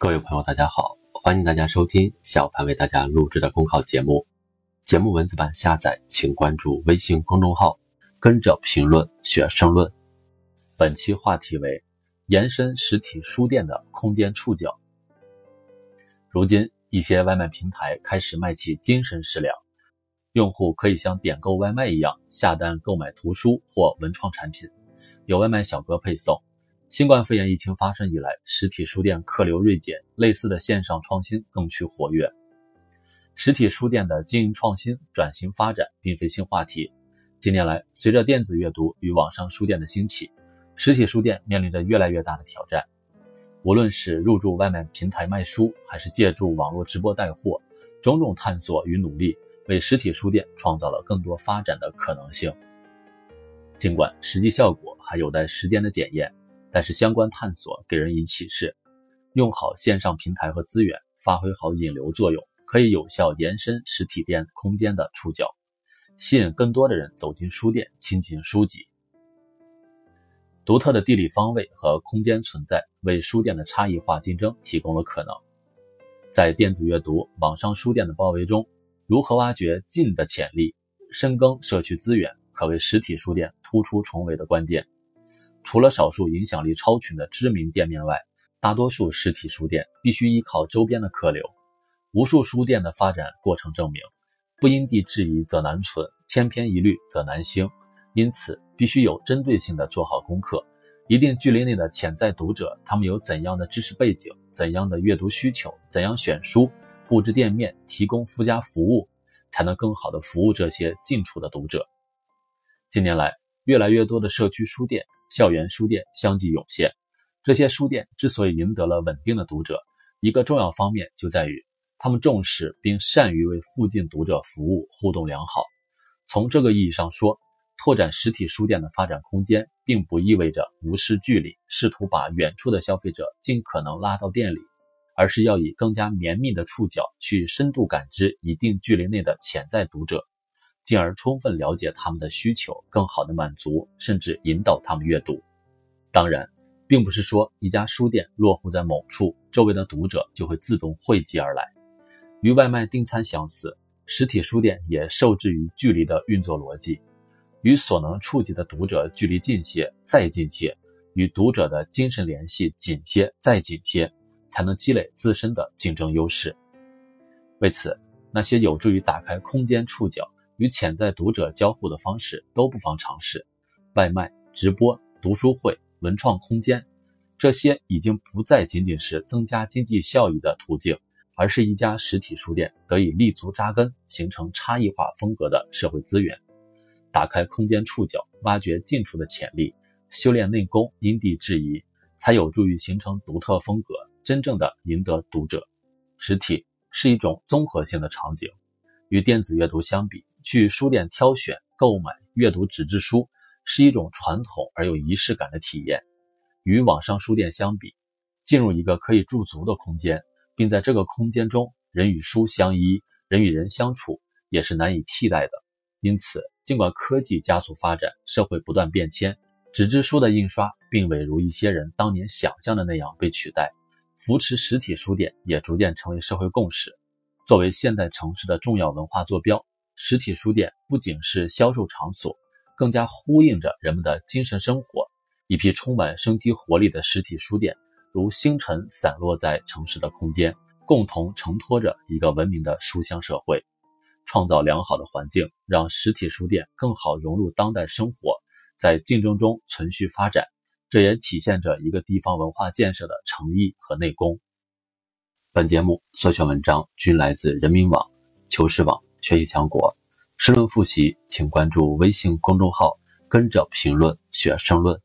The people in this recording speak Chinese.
各位朋友，大家好，欢迎大家收听小凡为大家录制的公考节目。节目文字版下载，请关注微信公众号，跟着评论学申论。本期话题为延伸实体书店的空间触角。如今，一些外卖平台开始卖起精神食粮，用户可以像点购外卖一样下单购买图书或文创产品，有外卖小哥配送。新冠肺炎疫情发生以来，实体书店客流锐减，类似的线上创新更趋活跃。实体书店的经营创新、转型发展并非新话题。近年来，随着电子阅读与网上书店的兴起，实体书店面临着越来越大的挑战。无论是入驻外卖平台卖书，还是借助网络直播带货，种种探索与努力，为实体书店创造了更多发展的可能性。尽管实际效果还有待时间的检验。但是相关探索给人以启示，用好线上平台和资源，发挥好引流作用，可以有效延伸实体店空间的触角，吸引更多的人走进书店，亲近书籍。独特的地理方位和空间存在，为书店的差异化竞争提供了可能。在电子阅读、网上书店的包围中，如何挖掘近的潜力，深耕社区资源，可谓实体书店突出重围的关键。除了少数影响力超群的知名店面外，大多数实体书店必须依靠周边的客流。无数书店的发展过程证明，不因地制宜则难存，千篇一律则难兴。因此，必须有针对性的做好功课。一定距离内的潜在读者，他们有怎样的知识背景，怎样的阅读需求，怎样选书、布置店面、提供附加服务，才能更好的服务这些近处的读者。近年来，越来越多的社区书店。校园书店相继涌现，这些书店之所以赢得了稳定的读者，一个重要方面就在于他们重视并善于为附近读者服务，互动良好。从这个意义上说，拓展实体书店的发展空间，并不意味着无视距离，试图把远处的消费者尽可能拉到店里，而是要以更加绵密的触角去深度感知一定距离内的潜在读者。进而充分了解他们的需求，更好的满足甚至引导他们阅读。当然，并不是说一家书店落户在某处，周围的读者就会自动汇集而来。与外卖订餐相似，实体书店也受制于距离的运作逻辑，与所能触及的读者距离近些，再近些，与读者的精神联系紧些，再紧些，才能积累自身的竞争优势。为此，那些有助于打开空间触角。与潜在读者交互的方式都不妨尝试，外卖、直播、读书会、文创空间，这些已经不再仅仅是增加经济效益的途径，而是一家实体书店得以立足扎根、形成差异化风格的社会资源。打开空间触角，挖掘近处的潜力，修炼内功，因地制宜，才有助于形成独特风格，真正的赢得读者。实体是一种综合性的场景，与电子阅读相比。去书店挑选、购买、阅读纸质书是一种传统而有仪式感的体验。与网上书店相比，进入一个可以驻足的空间，并在这个空间中人与书相依、人与人相处，也是难以替代的。因此，尽管科技加速发展，社会不断变迁，纸质书的印刷并未如一些人当年想象的那样被取代。扶持实体书店也逐渐成为社会共识。作为现代城市的重要文化坐标。实体书店不仅是销售场所，更加呼应着人们的精神生活。一批充满生机活力的实体书店，如星辰散落在城市的空间，共同承托着一个文明的书香社会，创造良好的环境，让实体书店更好融入当代生活，在竞争中存续发展。这也体现着一个地方文化建设的诚意和内功。本节目所选文章均来自人民网、求是网。学习强国，申论复习，请关注微信公众号，跟着评论学申论。